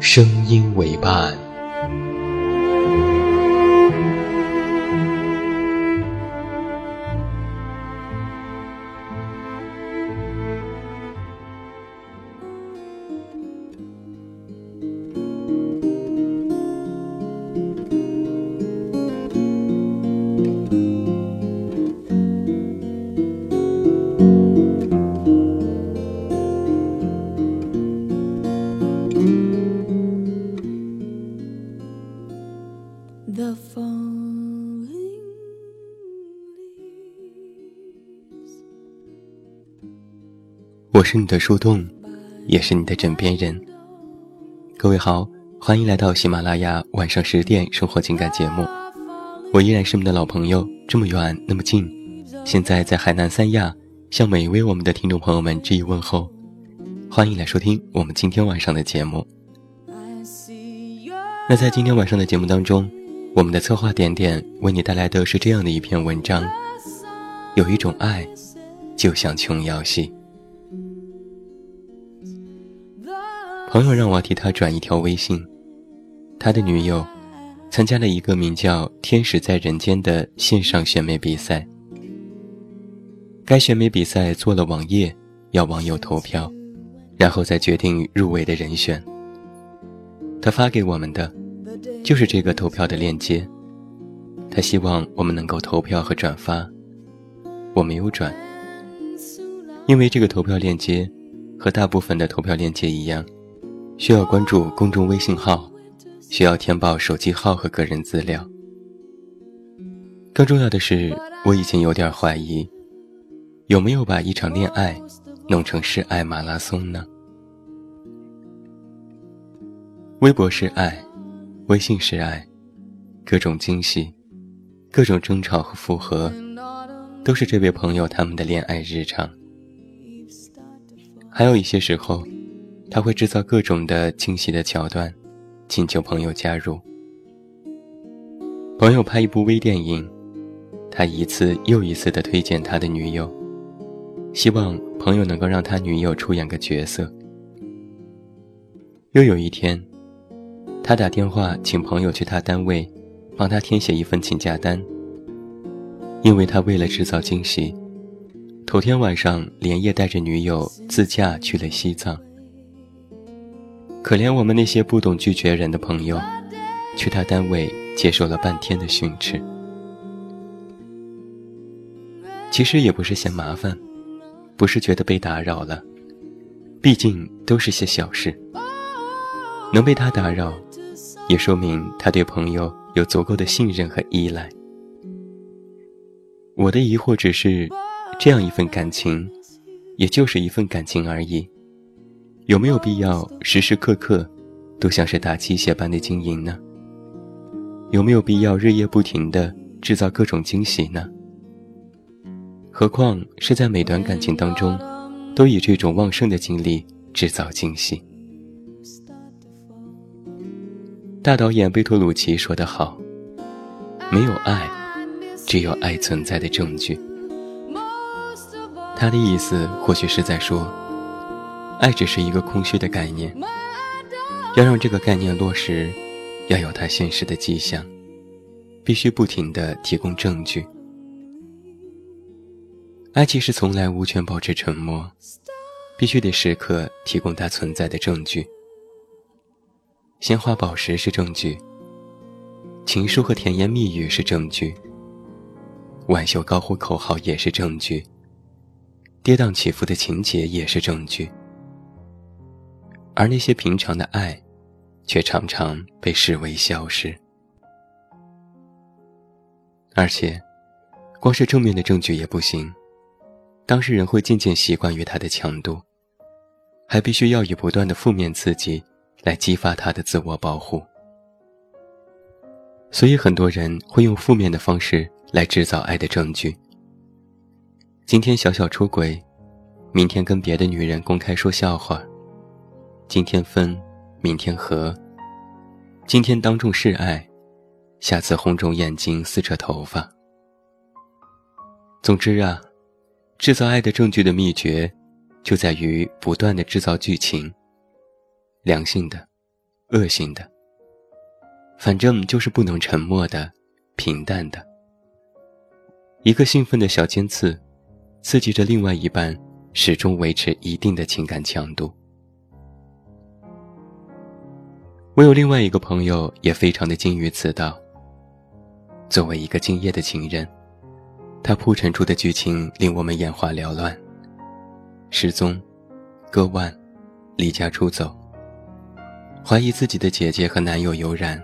声音为伴。我是你的树洞，也是你的枕边人。各位好，欢迎来到喜马拉雅晚上十点生活情感节目。我依然是你的老朋友，这么远那么近，现在在海南三亚，向每一位我们的听众朋友们致以问候。欢迎来收听我们今天晚上的节目。那在今天晚上的节目当中，我们的策划点点为你带来的是这样的一篇文章：有一种爱，就像琼瑶戏。朋友让我替他转一条微信，他的女友参加了一个名叫《天使在人间》的线上选美比赛。该选美比赛做了网页，要网友投票，然后再决定入围的人选。他发给我们的就是这个投票的链接，他希望我们能够投票和转发。我没有转，因为这个投票链接和大部分的投票链接一样。需要关注公众微信号，需要填报手机号和个人资料。更重要的是，我已经有点怀疑，有没有把一场恋爱弄成示爱马拉松呢？微博是爱，微信是爱，各种惊喜，各种争吵和复合，都是这位朋友他们的恋爱日常。还有一些时候。他会制造各种的惊喜的桥段，请求朋友加入。朋友拍一部微电影，他一次又一次的推荐他的女友，希望朋友能够让他女友出演个角色。又有一天，他打电话请朋友去他单位，帮他填写一份请假单，因为他为了制造惊喜，头天晚上连夜带着女友自驾去了西藏。可怜我们那些不懂拒绝人的朋友，去他单位接受了半天的训斥。其实也不是嫌麻烦，不是觉得被打扰了，毕竟都是些小事。能被他打扰，也说明他对朋友有足够的信任和依赖。我的疑惑只是，这样一份感情，也就是一份感情而已。有没有必要时时刻刻都像是打鸡血般的经营呢？有没有必要日夜不停的制造各种惊喜呢？何况是在每段感情当中，都以这种旺盛的精力制造惊喜。大导演贝托鲁奇说得好：“没有爱，只有爱存在的证据。”他的意思或许是在说。爱只是一个空虚的概念，要让这个概念落实，要有它现实的迹象，必须不停地提供证据。爱其实从来无权保持沉默，必须得时刻提供它存在的证据。鲜花宝石是证据，情书和甜言蜜语是证据，挽袖高呼口号也是证据，跌宕起伏的情节也是证据，而那些平常的爱，却常常被视为消失。而且，光是正面的证据也不行，当事人会渐渐习惯于它的强度，还必须要以不断的负面刺激。来激发他的自我保护，所以很多人会用负面的方式来制造爱的证据。今天小小出轨，明天跟别的女人公开说笑话，今天分，明天和，今天当众示爱，下次红肿眼睛撕扯头发。总之啊，制造爱的证据的秘诀，就在于不断的制造剧情。良性的，恶性的，反正就是不能沉默的，平淡的。一个兴奋的小尖刺，刺激着另外一半，始终维持一定的情感强度。我有另外一个朋友，也非常的精于此道。作为一个敬业的情人，他铺陈出的剧情令我们眼花缭乱：失踪、割腕、离家出走。怀疑自己的姐姐和男友有染，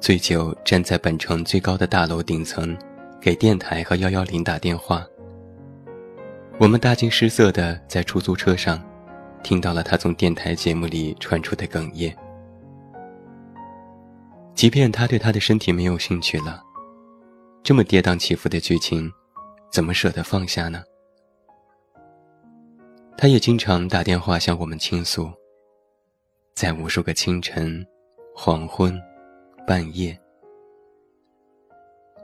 醉酒站在本城最高的大楼顶层，给电台和幺幺零打电话。我们大惊失色的在出租车上，听到了他从电台节目里传出的哽咽。即便他对他的身体没有兴趣了，这么跌宕起伏的剧情，怎么舍得放下呢？他也经常打电话向我们倾诉。在无数个清晨、黄昏、半夜，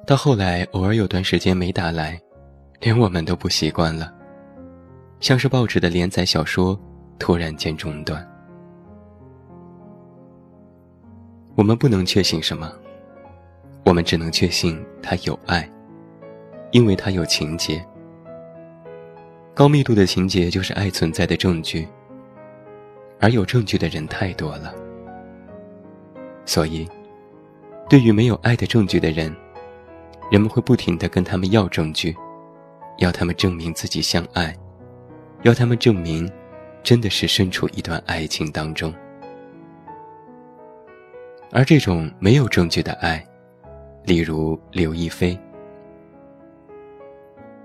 到后来偶尔有段时间没打来，连我们都不习惯了，像是报纸的连载小说突然间中断。我们不能确信什么，我们只能确信他有爱，因为他有情节。高密度的情节就是爱存在的证据。而有证据的人太多了，所以，对于没有爱的证据的人，人们会不停的跟他们要证据，要他们证明自己相爱，要他们证明，真的是身处一段爱情当中。而这种没有证据的爱，例如刘亦菲，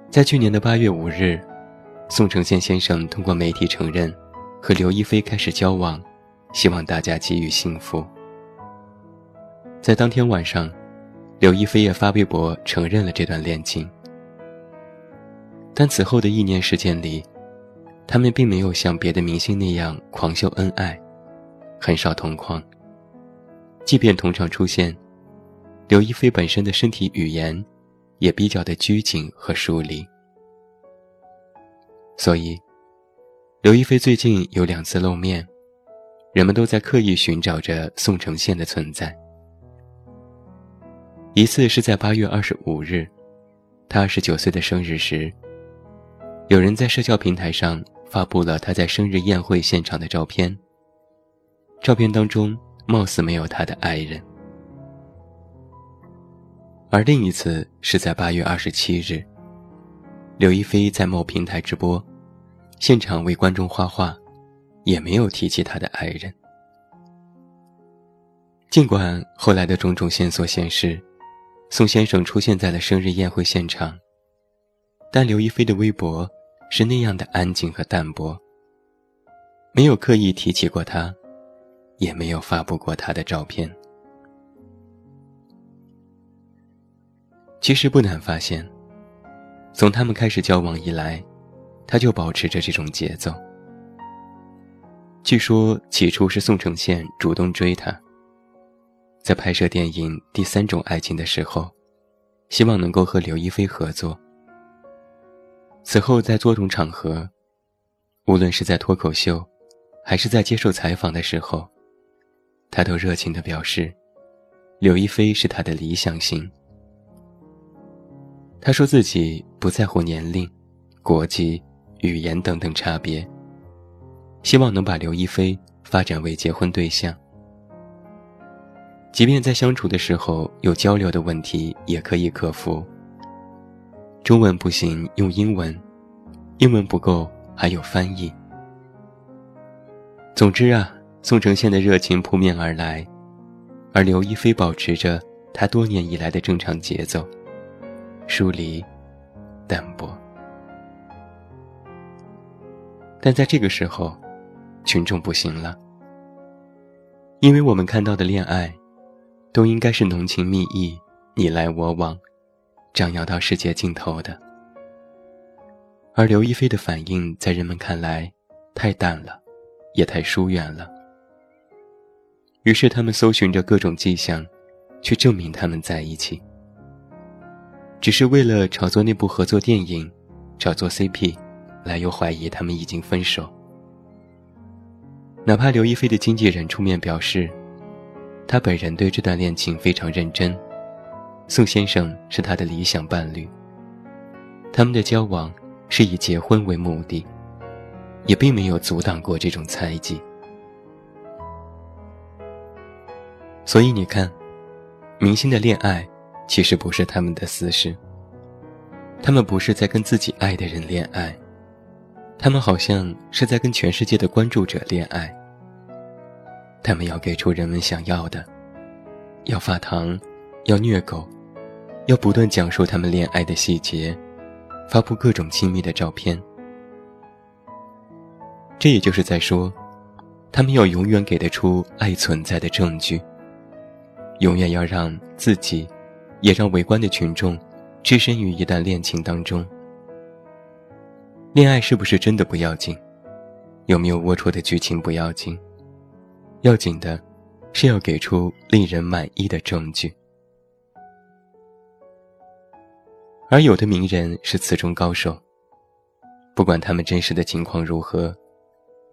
在去年的八月五日，宋承宪先生通过媒体承认。和刘亦菲开始交往，希望大家给予幸福。在当天晚上，刘亦菲也发微博承认了这段恋情。但此后的一年时间里，他们并没有像别的明星那样狂秀恩爱，很少同框。即便同场出现，刘亦菲本身的身体语言也比较的拘谨和疏离，所以。刘亦菲最近有两次露面，人们都在刻意寻找着宋承宪的存在。一次是在八月二十五日，他二十九岁的生日时，有人在社交平台上发布了他在生日宴会现场的照片。照片当中貌似没有他的爱人。而另一次是在八月二十七日，刘亦菲在某平台直播。现场为观众画画，也没有提起他的爱人。尽管后来的种种线索显示，宋先生出现在了生日宴会现场，但刘亦菲的微博是那样的安静和淡薄，没有刻意提起过他，也没有发布过他的照片。其实不难发现，从他们开始交往以来。他就保持着这种节奏。据说起初是宋承宪主动追她，在拍摄电影《第三种爱情》的时候，希望能够和刘亦菲合作。此后在多种场合，无论是在脱口秀，还是在接受采访的时候，他都热情地表示，刘亦菲是他的理想型。他说自己不在乎年龄、国籍。语言等等差别，希望能把刘亦菲发展为结婚对象。即便在相处的时候有交流的问题，也可以克服。中文不行，用英文；英文不够，还有翻译。总之啊，宋承宪的热情扑面而来，而刘亦菲保持着他多年以来的正常节奏，疏离、淡薄。但在这个时候，群众不行了，因为我们看到的恋爱，都应该是浓情蜜意、你来我往。张扬到世界尽头的，而刘亦菲的反应在人们看来太淡了，也太疏远了。于是他们搜寻着各种迹象，去证明他们在一起，只是为了炒作那部合作电影，炒作 CP，来又怀疑他们已经分手。哪怕刘亦菲的经纪人出面表示，他本人对这段恋情非常认真。宋先生是他的理想伴侣。他们的交往是以结婚为目的，也并没有阻挡过这种猜忌。所以你看，明星的恋爱其实不是他们的私事。他们不是在跟自己爱的人恋爱，他们好像是在跟全世界的关注者恋爱。他们要给出人们想要的，要发糖，要虐狗。要不断讲述他们恋爱的细节，发布各种亲密的照片。这也就是在说，他们要永远给得出爱存在的证据，永远要让自己，也让围观的群众，置身于一段恋情当中。恋爱是不是真的不要紧？有没有龌龊的剧情不要紧？要紧的，是要给出令人满意的证据。而有的名人是此中高手。不管他们真实的情况如何，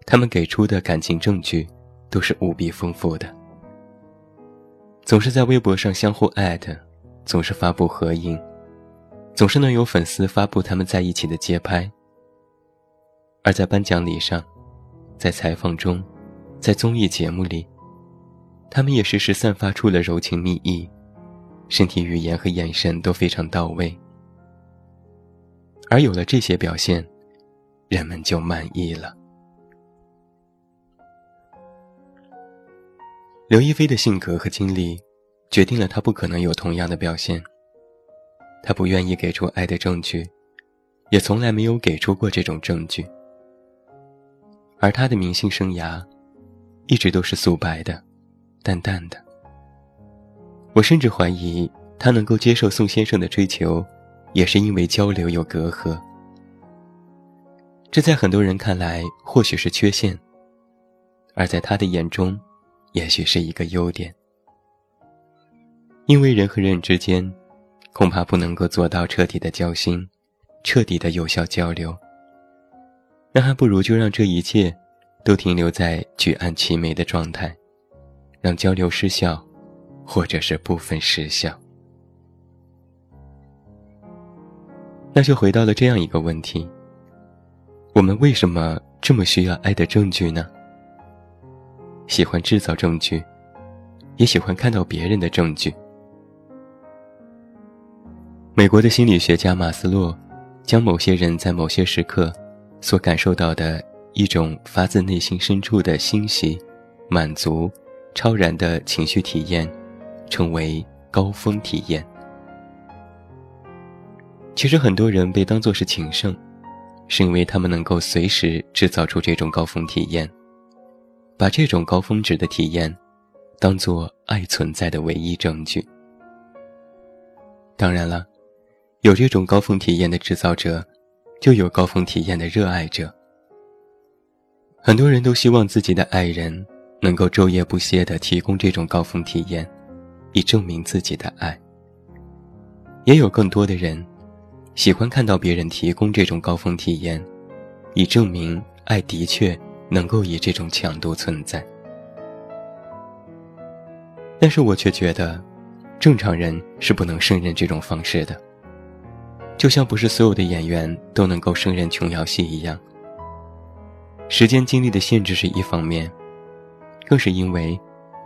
他们给出的感情证据都是无比丰富的。总是在微博上相互艾特，总是发布合影，总是能有粉丝发布他们在一起的街拍。而在颁奖礼上，在采访中，在综艺节目里，他们也时时散发出了柔情蜜意，身体语言和眼神都非常到位。而有了这些表现，人们就满意了。刘亦菲的性格和经历，决定了她不可能有同样的表现。她不愿意给出爱的证据，也从来没有给出过这种证据。而她的明星生涯，一直都是素白的、淡淡的。我甚至怀疑，她能够接受宋先生的追求。也是因为交流有隔阂，这在很多人看来或许是缺陷，而在他的眼中，也许是一个优点。因为人和人之间，恐怕不能够做到彻底的交心，彻底的有效交流。那还不如就让这一切，都停留在举案齐眉的状态，让交流失效，或者是部分失效。那就回到了这样一个问题：我们为什么这么需要爱的证据呢？喜欢制造证据，也喜欢看到别人的证据。美国的心理学家马斯洛，将某些人在某些时刻所感受到的一种发自内心深处的欣喜、满足、超然的情绪体验，称为高峰体验。其实很多人被当作是情圣，是因为他们能够随时制造出这种高峰体验，把这种高峰值的体验，当做爱存在的唯一证据。当然了，有这种高峰体验的制造者，就有高峰体验的热爱者。很多人都希望自己的爱人能够昼夜不歇地提供这种高峰体验，以证明自己的爱。也有更多的人。喜欢看到别人提供这种高峰体验，以证明爱的确能够以这种强度存在。但是我却觉得，正常人是不能胜任这种方式的。就像不是所有的演员都能够胜任琼瑶戏一样。时间精力的限制是一方面，更是因为，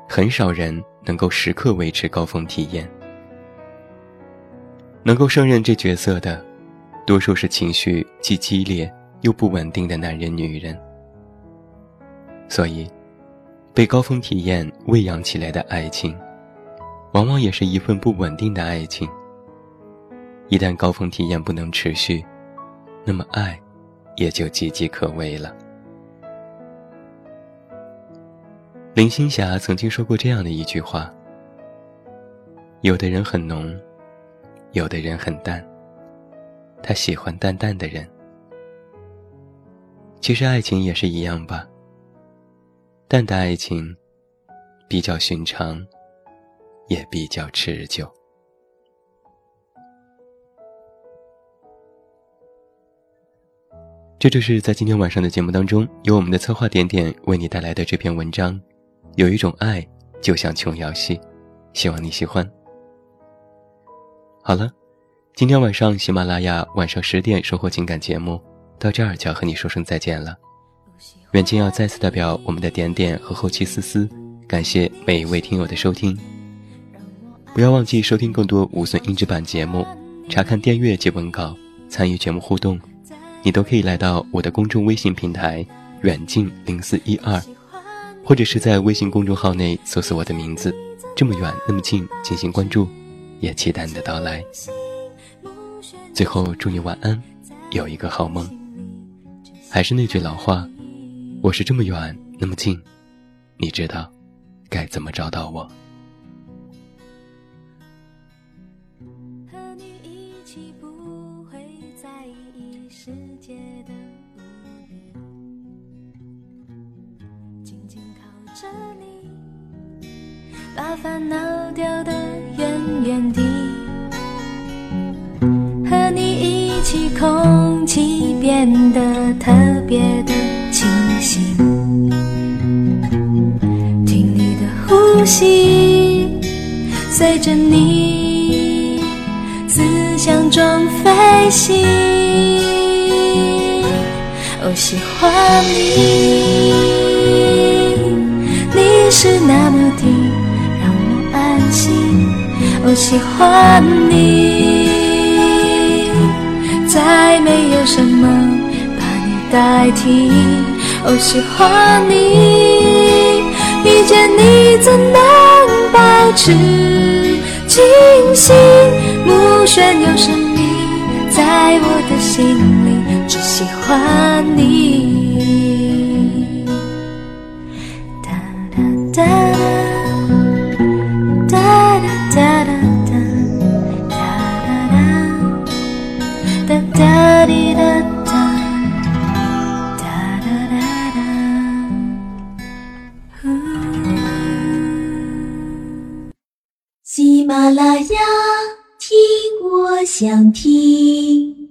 很少人能够时刻维持高峰体验。能够胜任这角色的，多数是情绪既激烈又不稳定的男人、女人。所以，被高峰体验喂养起来的爱情，往往也是一份不稳定的爱情。一旦高峰体验不能持续，那么爱也就岌岌可危了。林青霞曾经说过这样的一句话：“有的人很浓，有的人很淡。他喜欢淡淡的人。其实爱情也是一样吧。淡的爱情，比较寻常，也比较持久。”这就是在今天晚上的节目当中，由我们的策划点点为你带来的这篇文章。有一种爱，就像琼瑶戏，希望你喜欢。好了，今天晚上喜马拉雅晚上十点收获情感节目到这儿就要和你说声再见了。远近要再次代表我们的点点和后期思思，感谢每一位听友的收听。不要忘记收听更多无损音质版节目，查看订阅及文稿，参与节目互动。你都可以来到我的公众微信平台“远近零四一二”，或者是在微信公众号内搜索我的名字“这么远那么近”进行关注，也期待你的到来。最后祝你晚安，有一个好梦。还是那句老话，我是这么远那么近，你知道该怎么找到我。和你一起不会在意世界的污点，紧紧靠着你，把烦恼丢得远远的，和你一起，空气变得特别的听你的呼吸，随着你思想中飞行，我喜欢你。你是那么的让我安心，我喜欢你，再没有什么把你代替。哦喜欢你，遇见你怎能保持清醒？目眩又神秘，在我的心里只喜欢你。想听。